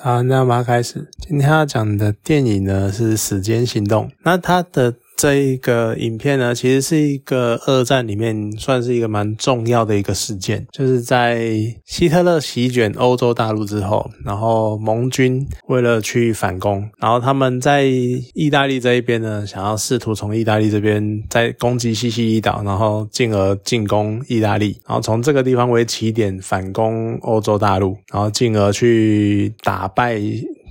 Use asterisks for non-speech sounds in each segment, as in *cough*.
好，那我们要开始。今天要讲的电影呢是《时间行动》，那它的。这一个影片呢，其实是一个二战里面算是一个蛮重要的一个事件，就是在希特勒席卷欧洲大陆之后，然后盟军为了去反攻，然后他们在意大利这一边呢，想要试图从意大利这边再攻击西西里岛，然后进而进攻意大利，然后从这个地方为起点反攻欧洲大陆，然后进而去打败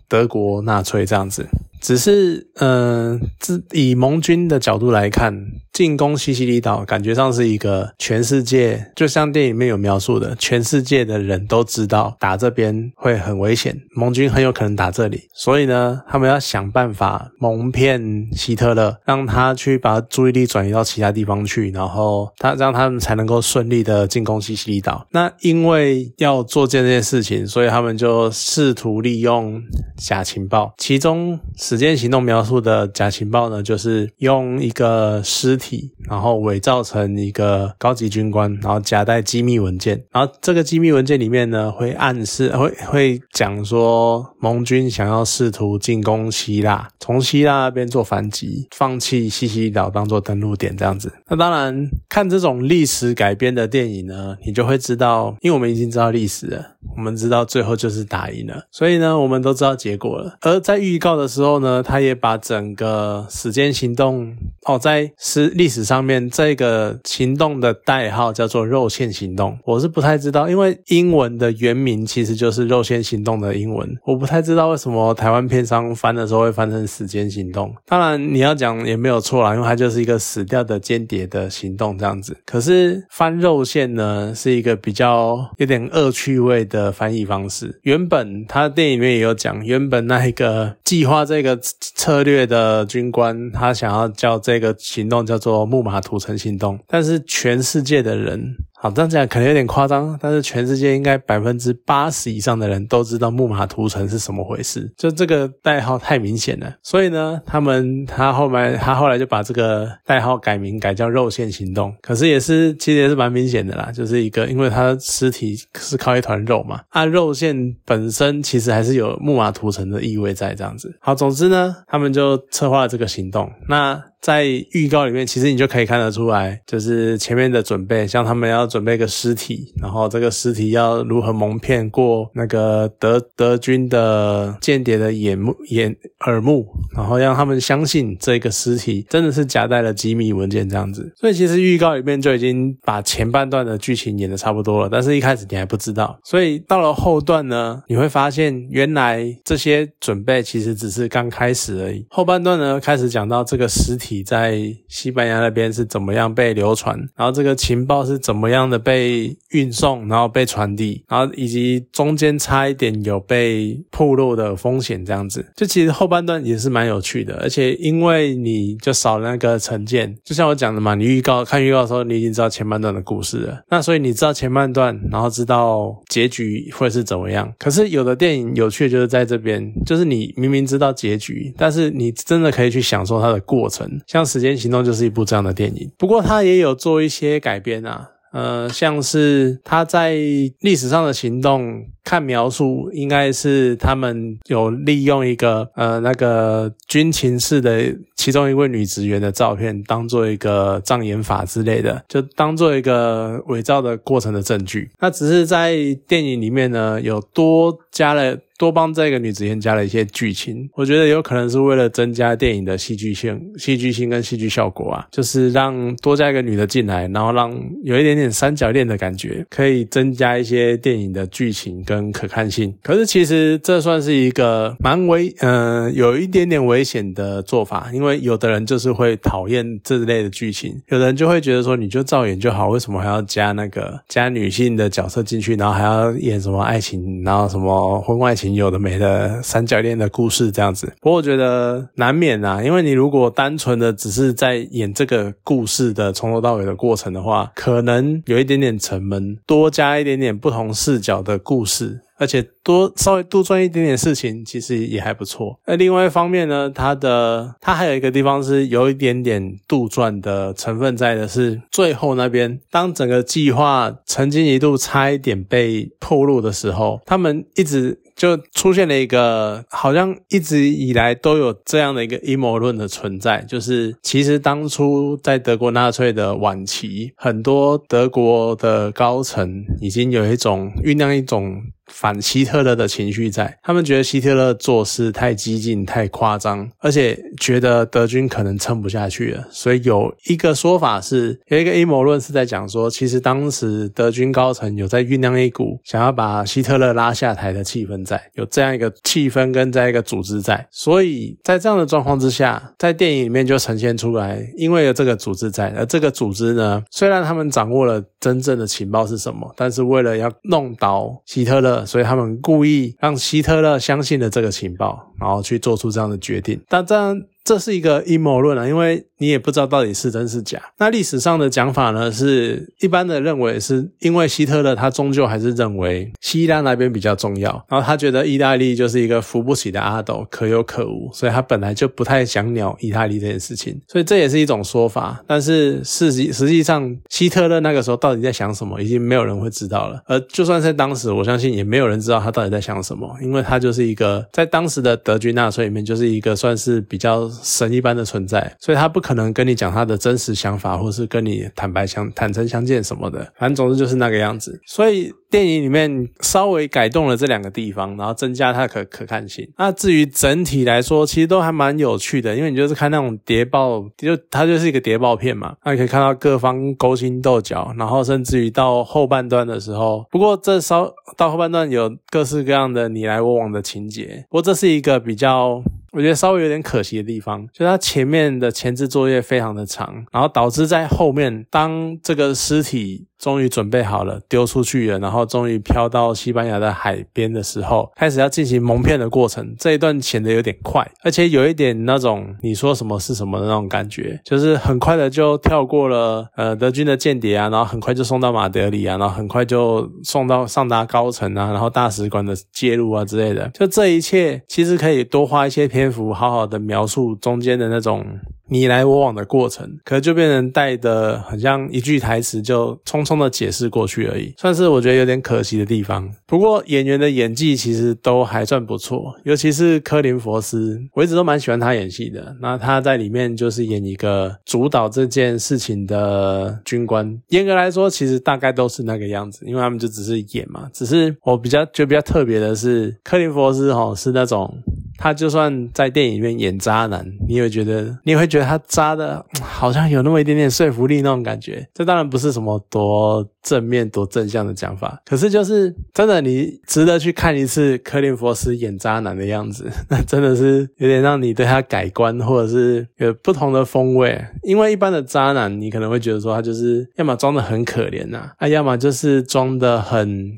德国纳粹这样子。只是，嗯，自以盟军的角度来看，进攻西西里岛，感觉上是一个全世界，就像电影里面有描述的，全世界的人都知道打这边会很危险，盟军很有可能打这里，所以呢，他们要想办法蒙骗希特勒，让他去把注意力转移到其他地方去，然后他让他们才能够顺利的进攻西西里岛。那因为要做这件事情，所以他们就试图利用假情报，其中。时间行动描述的假情报呢，就是用一个尸体，然后伪造成一个高级军官，然后夹带机密文件，然后这个机密文件里面呢，会暗示会会讲说盟军想要试图进攻希腊，从希腊那边做反击，放弃西西岛当做登陆点这样子。那当然看这种历史改编的电影呢，你就会知道，因为我们已经知道历史了，我们知道最后就是打赢了，所以呢，我们都知道结果了。而在预告的时候。呢，他也把整个时间行动哦，在史历史上面这个行动的代号叫做肉线行动，我是不太知道，因为英文的原名其实就是肉线行动的英文，我不太知道为什么台湾片商翻的时候会翻成时间行动。当然你要讲也没有错啦，因为它就是一个死掉的间谍的行动这样子。可是翻肉线呢，是一个比较有点恶趣味的翻译方式。原本他电影里面也有讲，原本那一个计划这个。策略的军官，他想要叫这个行动叫做木马屠城行动，但是全世界的人。好，这样讲可能有点夸张，但是全世界应该百分之八十以上的人都知道木马屠城是什么回事，就这个代号太明显了。所以呢，他们他后面他后来就把这个代号改名改叫肉线行动。可是也是其实也是蛮明显的啦，就是一个因为他尸体是靠一团肉嘛，啊肉线本身其实还是有木马屠城的意味在这样子。好，总之呢，他们就策划了这个行动。那在预告里面，其实你就可以看得出来，就是前面的准备，像他们要准备个尸体，然后这个尸体要如何蒙骗过那个德德军的间谍的眼目眼耳目，然后让他们相信这个尸体真的是夹带了机密文件这样子。所以其实预告里面就已经把前半段的剧情演的差不多了，但是一开始你还不知道，所以到了后段呢，你会发现原来这些准备其实只是刚开始而已。后半段呢，开始讲到这个尸体。在西班牙那边是怎么样被流传，然后这个情报是怎么样的被运送，然后被传递，然后以及中间差一点有被暴露的风险，这样子，就其实后半段也是蛮有趣的，而且因为你就少了那个成见，就像我讲的嘛，你预告看预告的时候，你已经知道前半段的故事了，那所以你知道前半段，然后知道结局会是怎么样。可是有的电影有趣就是在这边，就是你明明知道结局，但是你真的可以去享受它的过程。像《时间行动》就是一部这样的电影，不过它也有做一些改编啊，呃，像是它在历史上的行动，看描述应该是他们有利用一个呃那个军情室的其中一位女职员的照片，当做一个障眼法之类的，就当做一个伪造的过程的证据。那只是在电影里面呢，有多加了。多帮这个女职员加了一些剧情，我觉得有可能是为了增加电影的戏剧性、戏剧性跟戏剧效果啊，就是让多加一个女的进来，然后让有一点点三角恋的感觉，可以增加一些电影的剧情跟可看性。可是其实这算是一个蛮危，嗯，有一点点危险的做法，因为有的人就是会讨厌这类的剧情，有的人就会觉得说你就照演就好，为什么还要加那个加女性的角色进去，然后还要演什么爱情，然后什么婚外情？有的没的三角恋的故事这样子，不过我觉得难免啊，因为你如果单纯的只是在演这个故事的从头到尾的过程的话，可能有一点点沉闷，多加一点点不同视角的故事。而且多稍微杜撰一点点事情，其实也还不错。那另外一方面呢，它的它还有一个地方是有一点点杜撰的成分在的，是最后那边，当整个计划曾经一度差一点被破露的时候，他们一直就出现了一个好像一直以来都有这样的一个阴谋论的存在，就是其实当初在德国纳粹的晚期，很多德国的高层已经有一种酝酿一种。反希特勒的情绪在，他们觉得希特勒做事太激进、太夸张，而且觉得德军可能撑不下去了。所以有一个说法是，有一个阴谋论是在讲说，其实当时德军高层有在酝酿一股想要把希特勒拉下台的气氛在，有这样一个气氛跟这样一个组织在。所以在这样的状况之下，在电影里面就呈现出来，因为有这个组织在，而这个组织呢，虽然他们掌握了真正的情报是什么，但是为了要弄倒希特勒。所以他们故意让希特勒相信了这个情报，然后去做出这样的决定。但这样。这是一个阴谋论啊，因为你也不知道到底是真是假。那历史上的讲法呢，是一般的认为是因为希特勒他终究还是认为希腊那边比较重要，然后他觉得意大利就是一个扶不起的阿斗，可有可无，所以他本来就不太想鸟意大利这件事情。所以这也是一种说法。但是实际实际上，希特勒那个时候到底在想什么，已经没有人会知道了。而就算在当时，我相信也没有人知道他到底在想什么，因为他就是一个在当时的德军纳粹里面就是一个算是比较。神一般的存在，所以他不可能跟你讲他的真实想法，或是跟你坦白相坦诚相见什么的。反正总之就是那个样子。所以电影里面稍微改动了这两个地方，然后增加它的可可看性。那至于整体来说，其实都还蛮有趣的，因为你就是看那种谍报，就它就是一个谍报片嘛。那你可以看到各方勾心斗角，然后甚至于到后半段的时候，不过这稍到后半段有各式各样的你来我往的情节。不过这是一个比较。我觉得稍微有点可惜的地方，就它前面的前置作业非常的长，然后导致在后面，当这个尸体。终于准备好了，丢出去了，然后终于飘到西班牙的海边的时候，开始要进行蒙骗的过程。这一段显得有点快，而且有一点那种你说什么是什么的那种感觉，就是很快的就跳过了 *laughs* 呃德军的间谍啊，然后很快就送到马德里啊，然后很快就送到上达高层啊，然后大使馆的介入啊之类的。就这一切其实可以多花一些篇幅，好好的描述中间的那种。你来我往的过程，可能就变成带的很像一句台词，就匆匆的解释过去而已，算是我觉得有点可惜的地方。不过演员的演技其实都还算不错，尤其是科林佛斯，我一直都蛮喜欢他演戏的。那他在里面就是演一个主导这件事情的军官，严格来说，其实大概都是那个样子，因为他们就只是演嘛。只是我比较觉得比较特别的是，科林佛斯哈是那种。他就算在电影里面演渣男，你也会觉得，你也会觉得他渣的，好像有那么一点点说服力那种感觉。这当然不是什么多正面、多正向的讲法，可是就是真的，你值得去看一次柯林佛斯演渣男的样子，*laughs* 那真的是有点让你对他改观，或者是有不同的风味。因为一般的渣男，你可能会觉得说他就是要么装的很可怜呐，啊，要么就是装的很。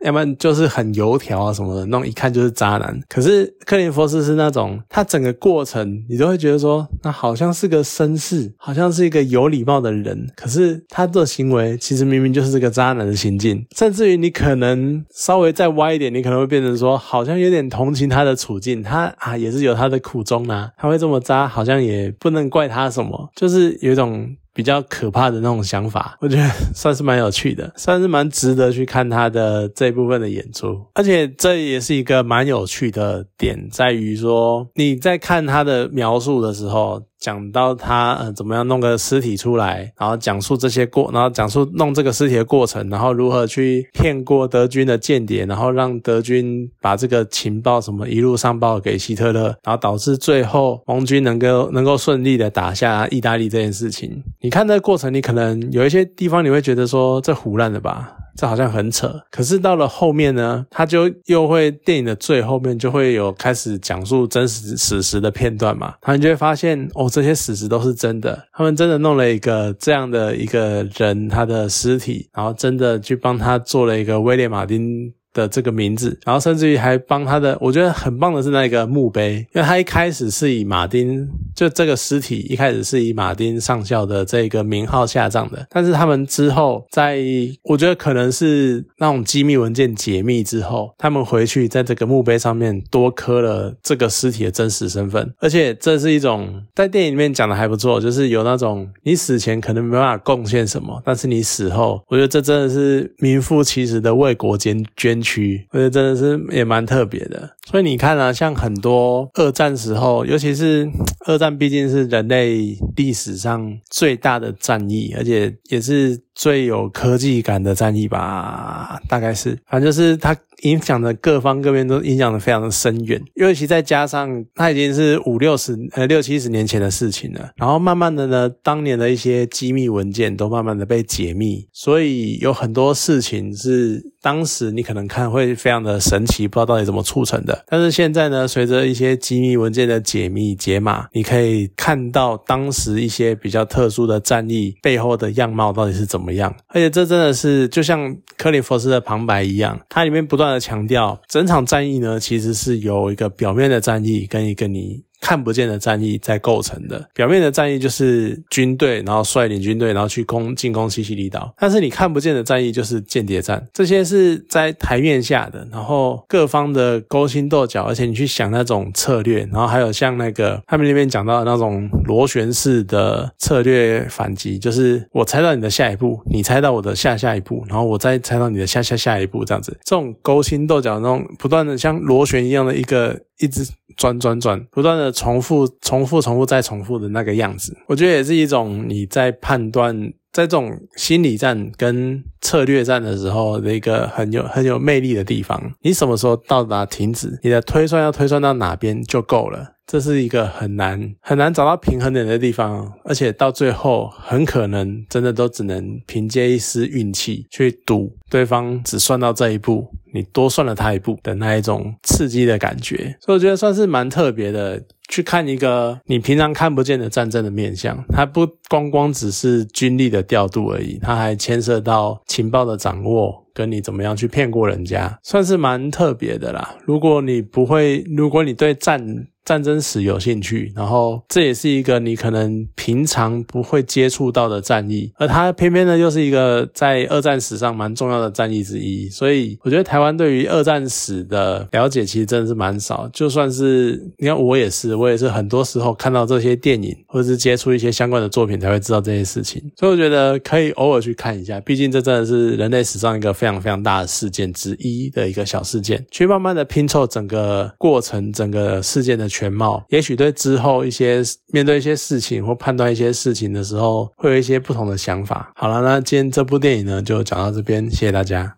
要不然就是很油条啊什么的，那种一看就是渣男。可是克林佛斯是那种，他整个过程你都会觉得说，那好像是个绅士，好像是一个有礼貌的人。可是他的行为其实明明就是个渣男的行径，甚至于你可能稍微再歪一点，你可能会变成说，好像有点同情他的处境。他啊也是有他的苦衷啊，他会这么渣，好像也不能怪他什么，就是有一种。比较可怕的那种想法，我觉得算是蛮有趣的，算是蛮值得去看他的这一部分的演出。而且这也是一个蛮有趣的点，在于说你在看他的描述的时候。讲到他呃怎么样弄个尸体出来，然后讲述这些过，然后讲述弄这个尸体的过程，然后如何去骗过德军的间谍，然后让德军把这个情报什么一路上报给希特勒，然后导致最后盟军能够能够顺利的打下意大利这件事情。你看这个过程，你可能有一些地方你会觉得说这胡乱的吧。这好像很扯，可是到了后面呢，他就又会电影的最后面就会有开始讲述真实史实的片段嘛，他们就会发现哦，这些史实都是真的，他们真的弄了一个这样的一个人他的尸体，然后真的去帮他做了一个威廉马丁。的这个名字，然后甚至于还帮他的，我觉得很棒的是那个墓碑，因为他一开始是以马丁，就这个尸体一开始是以马丁上校的这个名号下葬的，但是他们之后在，我觉得可能是那种机密文件解密之后，他们回去在这个墓碑上面多刻了这个尸体的真实身份，而且这是一种在电影里面讲的还不错，就是有那种你死前可能没办法贡献什么，但是你死后，我觉得这真的是名副其实的为国捐捐。躯，我觉得真的是也蛮特别的。所以你看啊，像很多二战时候，尤其是二战但，毕竟是人类历史上最大的战役，而且也是最有科技感的战役吧，大概是，反正就是它影响的各方各面都影响的非常的深远，尤其再加上它已经是五六十呃六七十年前的事情了，然后慢慢的呢，当年的一些机密文件都慢慢的被解密，所以有很多事情是。当时你可能看会非常的神奇，不知道到底怎么促成的。但是现在呢，随着一些机密文件的解密解码，你可以看到当时一些比较特殊的战役背后的样貌到底是怎么样。而且这真的是就像克里佛斯的旁白一样，它里面不断的强调，整场战役呢其实是由一个表面的战役跟一个你。看不见的战役在构成的，表面的战役就是军队，然后率领军队，然后去攻进攻西西里岛。但是你看不见的战役就是间谍战，这些是在台面下的，然后各方的勾心斗角，而且你去想那种策略，然后还有像那个他们那边讲到的那种螺旋式的策略反击，就是我猜到你的下一步，你猜到我的下下一步，然后我再猜到你的下下下一步，这样子，这种勾心斗角那种不断的像螺旋一样的一个。一直转转转，不断的重复、重复、重复再重复的那个样子，我觉得也是一种你在判断，在这种心理战跟策略战的时候的一个很有很有魅力的地方。你什么时候到达停止？你的推算要推算到哪边就够了。这是一个很难很难找到平衡点的地方，而且到最后很可能真的都只能凭借一丝运气去赌对方只算到这一步，你多算了他一步的那一种刺激的感觉，所以我觉得算是蛮特别的。去看一个你平常看不见的战争的面相，它不光光只是军力的调度而已，它还牵涉到情报的掌握。跟你怎么样去骗过人家，算是蛮特别的啦。如果你不会，如果你对战战争史有兴趣，然后这也是一个你可能平常不会接触到的战役，而它偏偏呢又是一个在二战史上蛮重要的战役之一。所以我觉得台湾对于二战史的了解其实真的是蛮少。就算是你看我也是，我也是很多时候看到这些电影或者是接触一些相关的作品才会知道这些事情。所以我觉得可以偶尔去看一下，毕竟这真的是人类史上一个。非常非常大的事件之一的一个小事件，去慢慢的拼凑整个过程，整个事件的全貌，也许对之后一些面对一些事情或判断一些事情的时候，会有一些不同的想法。好了，那今天这部电影呢，就讲到这边，谢谢大家。